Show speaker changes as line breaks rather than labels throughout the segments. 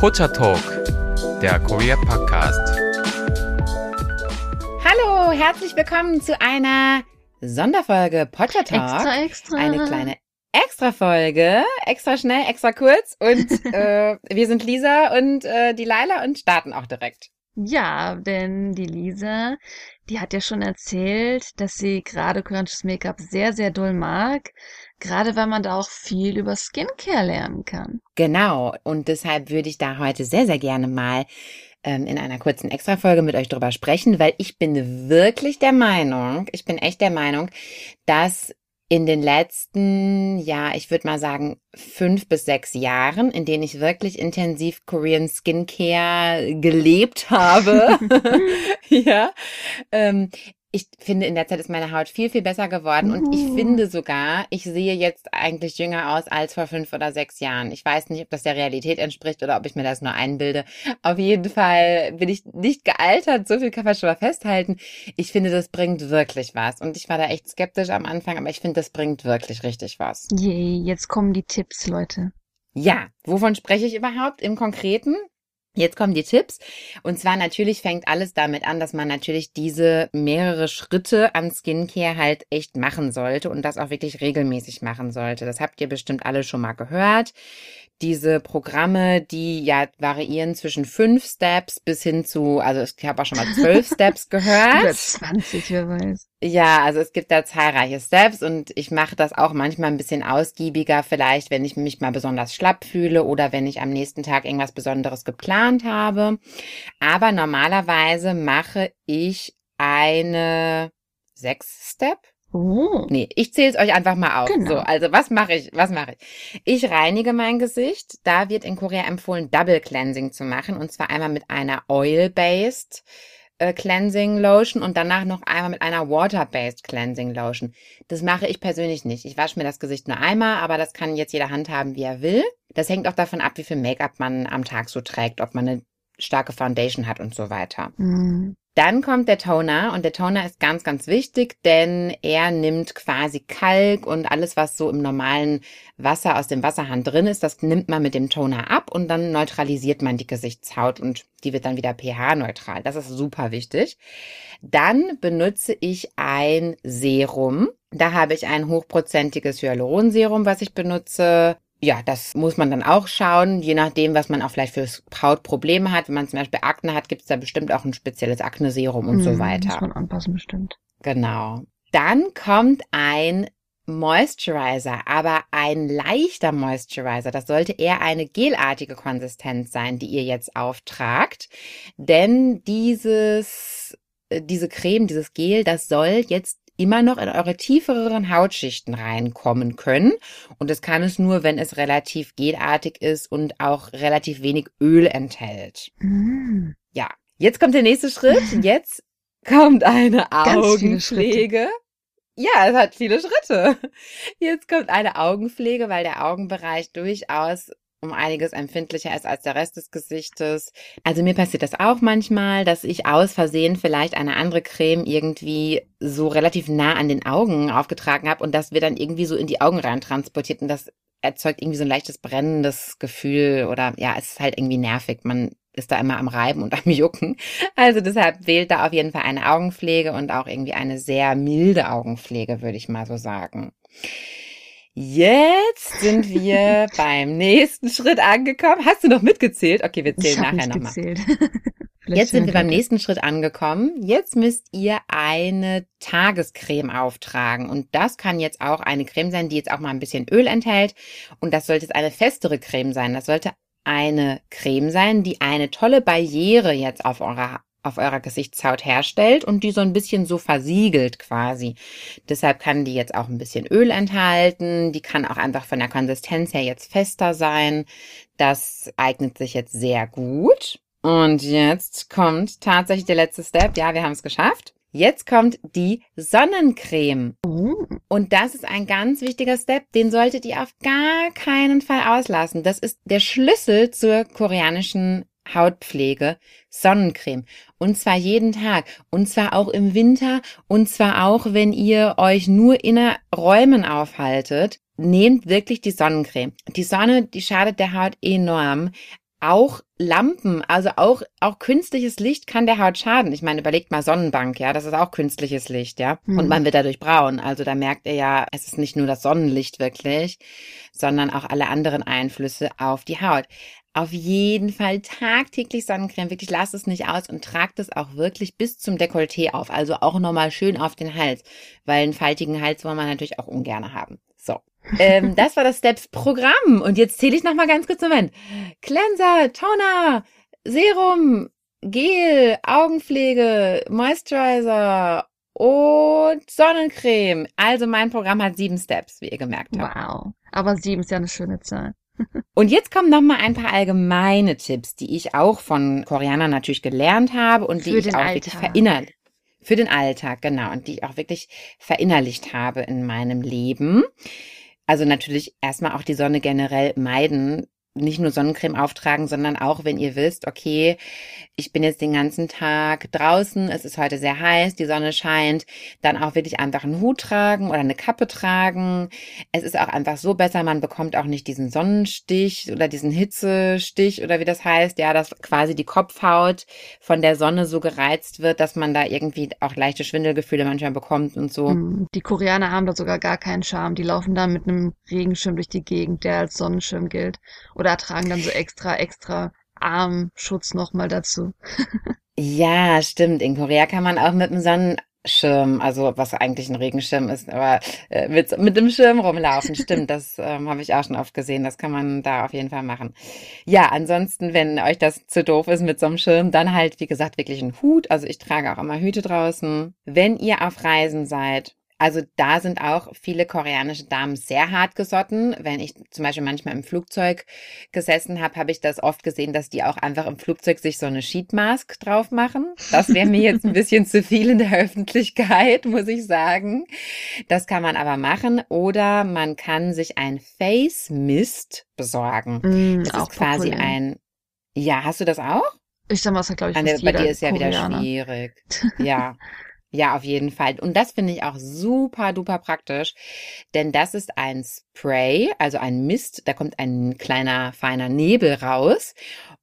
Pocha Talk, der Korea Podcast.
Hallo, herzlich willkommen zu einer Sonderfolge Pocha Talk.
Extra, extra.
Eine kleine Extra-Folge, extra schnell, extra kurz. Und äh, wir sind Lisa und äh, die Laila und starten auch direkt.
Ja, denn die Lisa, die hat ja schon erzählt, dass sie gerade koreanisches Make-up sehr, sehr doll mag. Gerade weil man da auch viel über Skincare lernen kann.
Genau. Und deshalb würde ich da heute sehr, sehr gerne mal ähm, in einer kurzen Extra-Folge mit euch drüber sprechen, weil ich bin wirklich der Meinung, ich bin echt der Meinung, dass in den letzten, ja, ich würde mal sagen, fünf bis sechs Jahren, in denen ich wirklich intensiv Korean Skincare gelebt habe, ja, ähm, ich finde, in der Zeit ist meine Haut viel, viel besser geworden und ich
Uh.
finde sogar, ich sehe jetzt eigentlich jünger aus als vor fünf oder sechs Jahren. Ich weiß nicht, ob das der Realität entspricht oder ob ich mir das nur einbilde. Auf jeden Fall bin ich nicht gealtert, so viel kann man schon mal festhalten. Ich finde, das bringt wirklich was und ich war da echt skeptisch am Anfang, aber ich finde, das bringt wirklich richtig was.
Yay, jetzt kommen die Tipps, Leute.
Ja, wovon spreche ich überhaupt im Konkreten? Jetzt kommen die Tipps. Und zwar natürlich fängt alles damit an, dass man natürlich diese mehrere Schritte an Skincare halt echt machen sollte und das auch wirklich regelmäßig machen sollte. Das habt ihr bestimmt alle schon mal gehört. Diese Programme, die ja variieren zwischen fünf Steps bis hin zu, also ich habe auch schon mal zwölf Steps
Über
gehört.
20, wer weiß.
Ja, also es gibt da zahlreiche Steps und ich mache das auch manchmal ein bisschen ausgiebiger, vielleicht wenn ich mich mal besonders schlapp fühle oder wenn ich am nächsten Tag irgendwas Besonderes geplant habe. Aber normalerweise mache ich eine sechs Step.
Oh.
Nee, ich zähle es euch einfach mal auf.
Genau.
So, also was mache ich? Was mache ich? Ich reinige mein Gesicht. Da wird in Korea empfohlen, Double Cleansing zu machen und zwar einmal mit einer Oil-based äh, Cleansing Lotion und danach noch einmal mit einer Water-based Cleansing Lotion. Das mache ich persönlich nicht. Ich wasche mir das Gesicht nur einmal, aber das kann jetzt jeder handhaben, wie er will. Das hängt auch davon ab, wie viel Make-up man am Tag so trägt, ob man eine starke Foundation hat und so weiter.
Hm.
Dann kommt der Toner und der Toner ist ganz, ganz wichtig, denn er nimmt quasi Kalk und alles, was so im normalen Wasser aus dem Wasserhahn drin ist, das nimmt man mit dem Toner ab und dann neutralisiert man die Gesichtshaut und die wird dann wieder pH-neutral. Das ist super wichtig. Dann benutze ich ein Serum. Da habe ich ein hochprozentiges Hyaluronserum, was ich benutze. Ja, das muss man dann auch schauen, je nachdem, was man auch vielleicht für Hautprobleme hat. Wenn man zum Beispiel Akne hat, gibt es da bestimmt auch ein spezielles Akne-Serum und so
Hm,
weiter.
Muss man anpassen, bestimmt.
Genau. Dann kommt ein Moisturizer, aber ein leichter Moisturizer. Das sollte eher eine gelartige Konsistenz sein, die ihr jetzt auftragt. Denn dieses, äh, diese Creme, dieses Gel, das soll jetzt immer noch in eure tieferen Hautschichten reinkommen können. Und das kann es nur, wenn es relativ gelartig ist und auch relativ wenig Öl enthält.
Hm.
Ja, jetzt kommt der nächste Schritt. Jetzt kommt eine. Augenpflege. Ja, es hat viele Schritte. Jetzt kommt eine Augenpflege, weil der Augenbereich durchaus um einiges empfindlicher ist als der Rest des Gesichtes. Also mir passiert das auch manchmal, dass ich aus Versehen vielleicht eine andere Creme irgendwie so relativ nah an den Augen aufgetragen habe und das wird dann irgendwie so in die Augen rein transportiert und das erzeugt irgendwie so ein leichtes brennendes Gefühl oder ja, es ist halt irgendwie nervig. Man ist da immer am Reiben und am Jucken. Also deshalb wählt da auf jeden Fall eine Augenpflege und auch irgendwie eine sehr milde Augenpflege, würde ich mal so sagen. Jetzt sind wir beim nächsten Schritt angekommen. Hast du noch mitgezählt? Okay, wir zählen nachher nochmal. Jetzt sind wir beim nächsten Schritt angekommen. Jetzt müsst ihr eine Tagescreme auftragen. Und das kann jetzt auch eine Creme sein, die jetzt auch mal ein bisschen Öl enthält. Und das sollte jetzt eine festere Creme sein. Das sollte eine Creme sein, die eine tolle Barriere jetzt auf eurer auf eurer Gesichtshaut herstellt und die so ein bisschen so versiegelt quasi. Deshalb kann die jetzt auch ein bisschen Öl enthalten. Die kann auch einfach von der Konsistenz her jetzt fester sein. Das eignet sich jetzt sehr gut. Und jetzt kommt tatsächlich der letzte Step. Ja, wir haben es geschafft. Jetzt kommt die Sonnencreme.
Oh,
Und das ist ein ganz wichtiger Step, den solltet ihr auf gar keinen Fall auslassen. Das ist der Schlüssel zur koreanischen Hautpflege, Sonnencreme. Und zwar jeden Tag. Und zwar auch im Winter. Und zwar auch, wenn ihr euch nur in Räumen aufhaltet. Nehmt wirklich die Sonnencreme. Die Sonne, die schadet der Haut enorm. auch Lampen, also auch, auch künstliches Licht kann der Haut schaden. Ich meine, überlegt mal Sonnenbank, ja, das ist auch künstliches Licht, ja.
Mhm.
Und man wird dadurch braun. Also da merkt ihr ja, es ist nicht nur das Sonnenlicht wirklich, sondern auch alle anderen Einflüsse auf die Haut. Auf jeden Fall tagtäglich Sonnencreme. Wirklich lasst es nicht aus und tragt es auch wirklich bis zum Dekolleté auf. Also auch nochmal schön auf den Hals, weil einen faltigen Hals wollen wir natürlich auch ungern haben. So. ähm, das war das Steps-Programm. Und jetzt zähle ich nochmal ganz kurz Moment. Cleanser, Toner, Serum, Gel, Augenpflege, Moisturizer und Sonnencreme. Also mein Programm hat sieben Steps, wie ihr gemerkt habt.
Wow. Aber sieben ist ja eine schöne Zahl.
Und jetzt kommen noch mal ein paar allgemeine Tipps, die ich auch von Koreanern natürlich gelernt habe und die
Für
ich auch
Alltag.
wirklich verinnerlicht. Für den Alltag, genau. Und die ich auch wirklich verinnerlicht habe in meinem Leben. Also natürlich erstmal auch die Sonne generell meiden. Nicht nur Sonnencreme auftragen, sondern auch, wenn ihr wisst, okay, ich bin jetzt den ganzen Tag draußen, es ist heute sehr heiß, die Sonne scheint, dann auch wirklich einfach einen Hut tragen oder eine Kappe tragen. Es ist auch einfach so besser, man bekommt auch nicht diesen Sonnenstich oder diesen Hitzestich oder wie das heißt, ja, dass quasi die Kopfhaut von der Sonne so gereizt wird, dass man da irgendwie auch leichte Schwindelgefühle manchmal bekommt und so.
Hm, Die Koreaner haben da sogar gar keinen Charme. Die laufen da mit einem Regenschirm durch die Gegend, der als Sonnenschirm gilt. Oder tragen dann so extra, extra Armschutz nochmal dazu.
Ja, stimmt. In Korea kann man auch mit einem Sonnenschirm, also was eigentlich ein Regenschirm ist, aber äh, mit, mit dem Schirm rumlaufen. Stimmt, das ähm, habe ich auch schon oft gesehen. Das kann man da auf jeden Fall machen. Ja, ansonsten, wenn euch das zu doof ist mit so einem Schirm, dann halt, wie gesagt, wirklich einen Hut. Also ich trage auch immer Hüte draußen. Wenn ihr auf Reisen seid, also da sind auch viele koreanische Damen sehr hart gesotten. Wenn ich zum Beispiel manchmal im Flugzeug gesessen habe, habe ich das oft gesehen, dass die auch einfach im Flugzeug sich so eine Sheetmask drauf machen. Das wäre mir jetzt ein bisschen zu viel in der Öffentlichkeit, muss ich sagen. Das kann man aber machen. Oder man kann sich ein Face Mist besorgen.
Mm,
Das
auch
ist quasi
populär.
ein, ja, hast du das auch?
Ich sag mal, das hat, glaube ich,
An der,
fast
bei
jeder
dir ist ja wieder
Koreaner.
schwierig. Ja. Ja, auf jeden Fall. Und das finde ich auch super duper praktisch, denn das ist ein Spray, also ein Mist, da kommt ein kleiner feiner Nebel raus.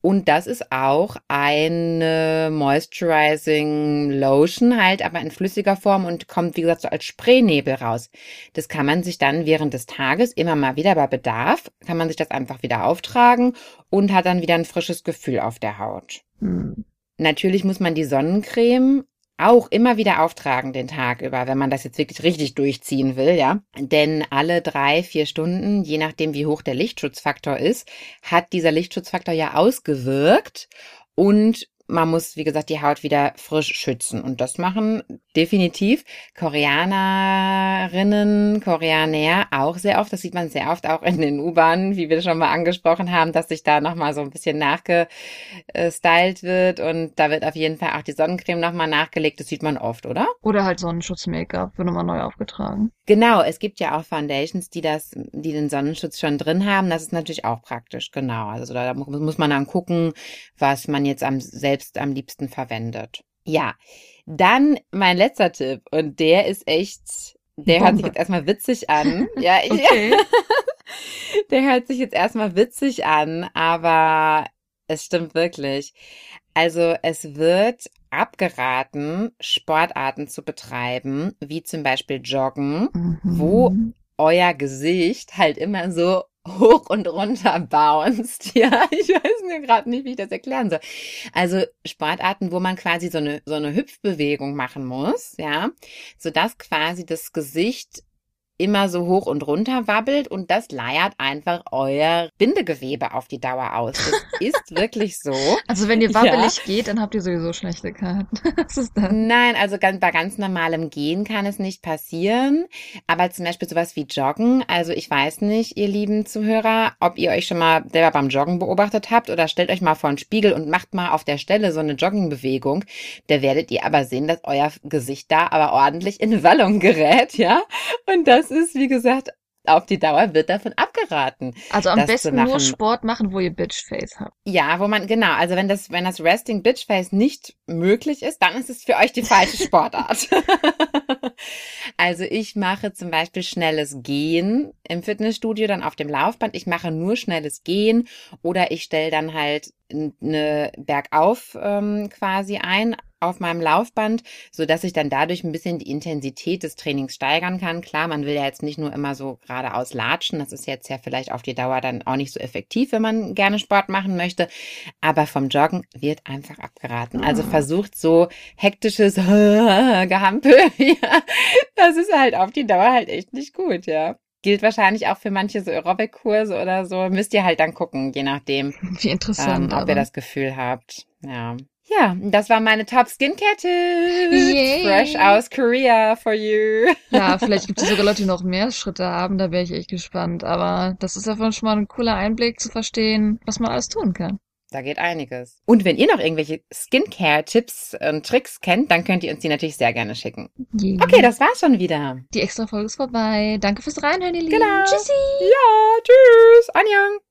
Und das ist auch eine Moisturizing Lotion halt, aber in flüssiger Form und kommt, wie gesagt, so als Spraynebel raus. Das kann man sich dann während des Tages immer mal wieder bei Bedarf, kann man sich das einfach wieder auftragen und hat dann wieder ein frisches Gefühl auf der Haut.
Hm.
Natürlich muss man die Sonnencreme auch immer wieder auftragen den Tag über, wenn man das jetzt wirklich richtig durchziehen will, ja. Denn alle drei, vier Stunden, je nachdem wie hoch der Lichtschutzfaktor ist, hat dieser Lichtschutzfaktor ja ausgewirkt und man muss, wie gesagt, die Haut wieder frisch schützen. Und das machen definitiv Koreanerinnen, Koreaner auch sehr oft. Das sieht man sehr oft auch in den U-Bahnen, wie wir schon mal angesprochen haben, dass sich da nochmal so ein bisschen nachgestylt wird. Und da wird auf jeden Fall auch die Sonnencreme nochmal nachgelegt. Das sieht man oft, oder?
Oder halt Sonnenschutz-Make-up wird nochmal neu aufgetragen.
Genau, es gibt ja auch Foundations, die das, die den Sonnenschutz schon drin haben. Das ist natürlich auch praktisch, genau. Also da mu- muss man dann gucken, was man jetzt am, selbst am liebsten verwendet. Ja, dann mein letzter Tipp und der ist echt, der hört sich
Bombe.
jetzt erstmal witzig an. Ja, ich,
Okay.
der hört sich jetzt erstmal witzig an, aber es stimmt wirklich. Also es wird abgeraten, Sportarten zu betreiben, wie zum Beispiel Joggen,
Mhm.
wo euer Gesicht halt immer so hoch und runter bounced. Ja, ich weiß nur gerade nicht, wie ich das erklären soll. Also Sportarten, wo man quasi so eine, so eine Hüpfbewegung machen muss, ja, sodass quasi das Gesicht immer so hoch und runter wabbelt und das leiert einfach euer Bindegewebe auf die Dauer aus. Das ist wirklich so.
Also wenn ihr
Ja.
wabbelig geht, dann habt ihr sowieso schlechte Karten. Was ist das?
Nein, also ganz, bei ganz normalem Gehen kann es nicht passieren. Aber zum Beispiel sowas wie Joggen. Also ich weiß nicht, ihr lieben Zuhörer, ob ihr euch schon mal selber beim Joggen beobachtet habt oder stellt euch mal vor einen Spiegel und macht mal auf der Stelle so eine Joggingbewegung. Da werdet ihr aber sehen, dass euer Gesicht da aber ordentlich in Wallung gerät, ja. Und das ist, wie gesagt, auf die Dauer wird davon abgeraten.
Also am
das
besten nur. Sport machen, wo ihr Bitchface habt.
Ja, wo man, genau, also wenn das, wenn das Resting Bitch Face nicht möglich ist, dann ist es für euch die falsche Sportart. also ich mache zum Beispiel schnelles Gehen im Fitnessstudio, dann auf dem Laufband. Ich mache nur schnelles Gehen oder ich stelle dann halt eine Bergauf ähm, quasi ein auf meinem Laufband, so dass ich dann dadurch ein bisschen die Intensität des Trainings steigern kann. Klar, man will ja jetzt nicht nur immer so geradeaus latschen. Das ist jetzt ja vielleicht auf die Dauer dann auch nicht so effektiv, wenn man gerne Sport machen möchte. Aber vom Joggen wird einfach abgeraten. Also versucht so hektisches Gehampel. ja, das ist halt auf die Dauer halt echt nicht gut, ja. Gilt wahrscheinlich auch für manche so Aerobic-Kurse oder so. Müsst ihr halt dann gucken, je nachdem,
Wie interessant.
ähm, ob ihr das Gefühl habt. Ja. Ja, das war meine Top Skincare-Tipps.
Yay.
Fresh aus Korea for you.
Ja, vielleicht gibt es sogar Leute, die noch mehr Schritte haben, da wäre ich echt gespannt. Aber das ist ja schon mal ein cooler Einblick zu verstehen, was man alles tun kann.
Da geht einiges. Und wenn ihr noch irgendwelche Skincare-Tipps und Tricks kennt, dann könnt ihr uns die natürlich sehr gerne schicken.
Yeah.
Okay, das war's schon wieder.
Die extra Folge ist vorbei. Danke fürs Reinhören, ihr Lieben.
Genau.
Tschüssi.
Ja, tschüss. Anjang.